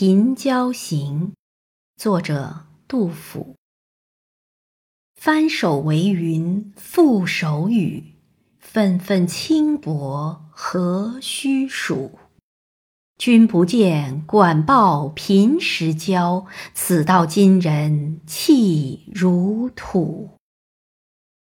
贫交行作者杜甫。翻手为云覆手雨纷纷轻薄何须数。君不见管鲍贫时交此道今人弃如土。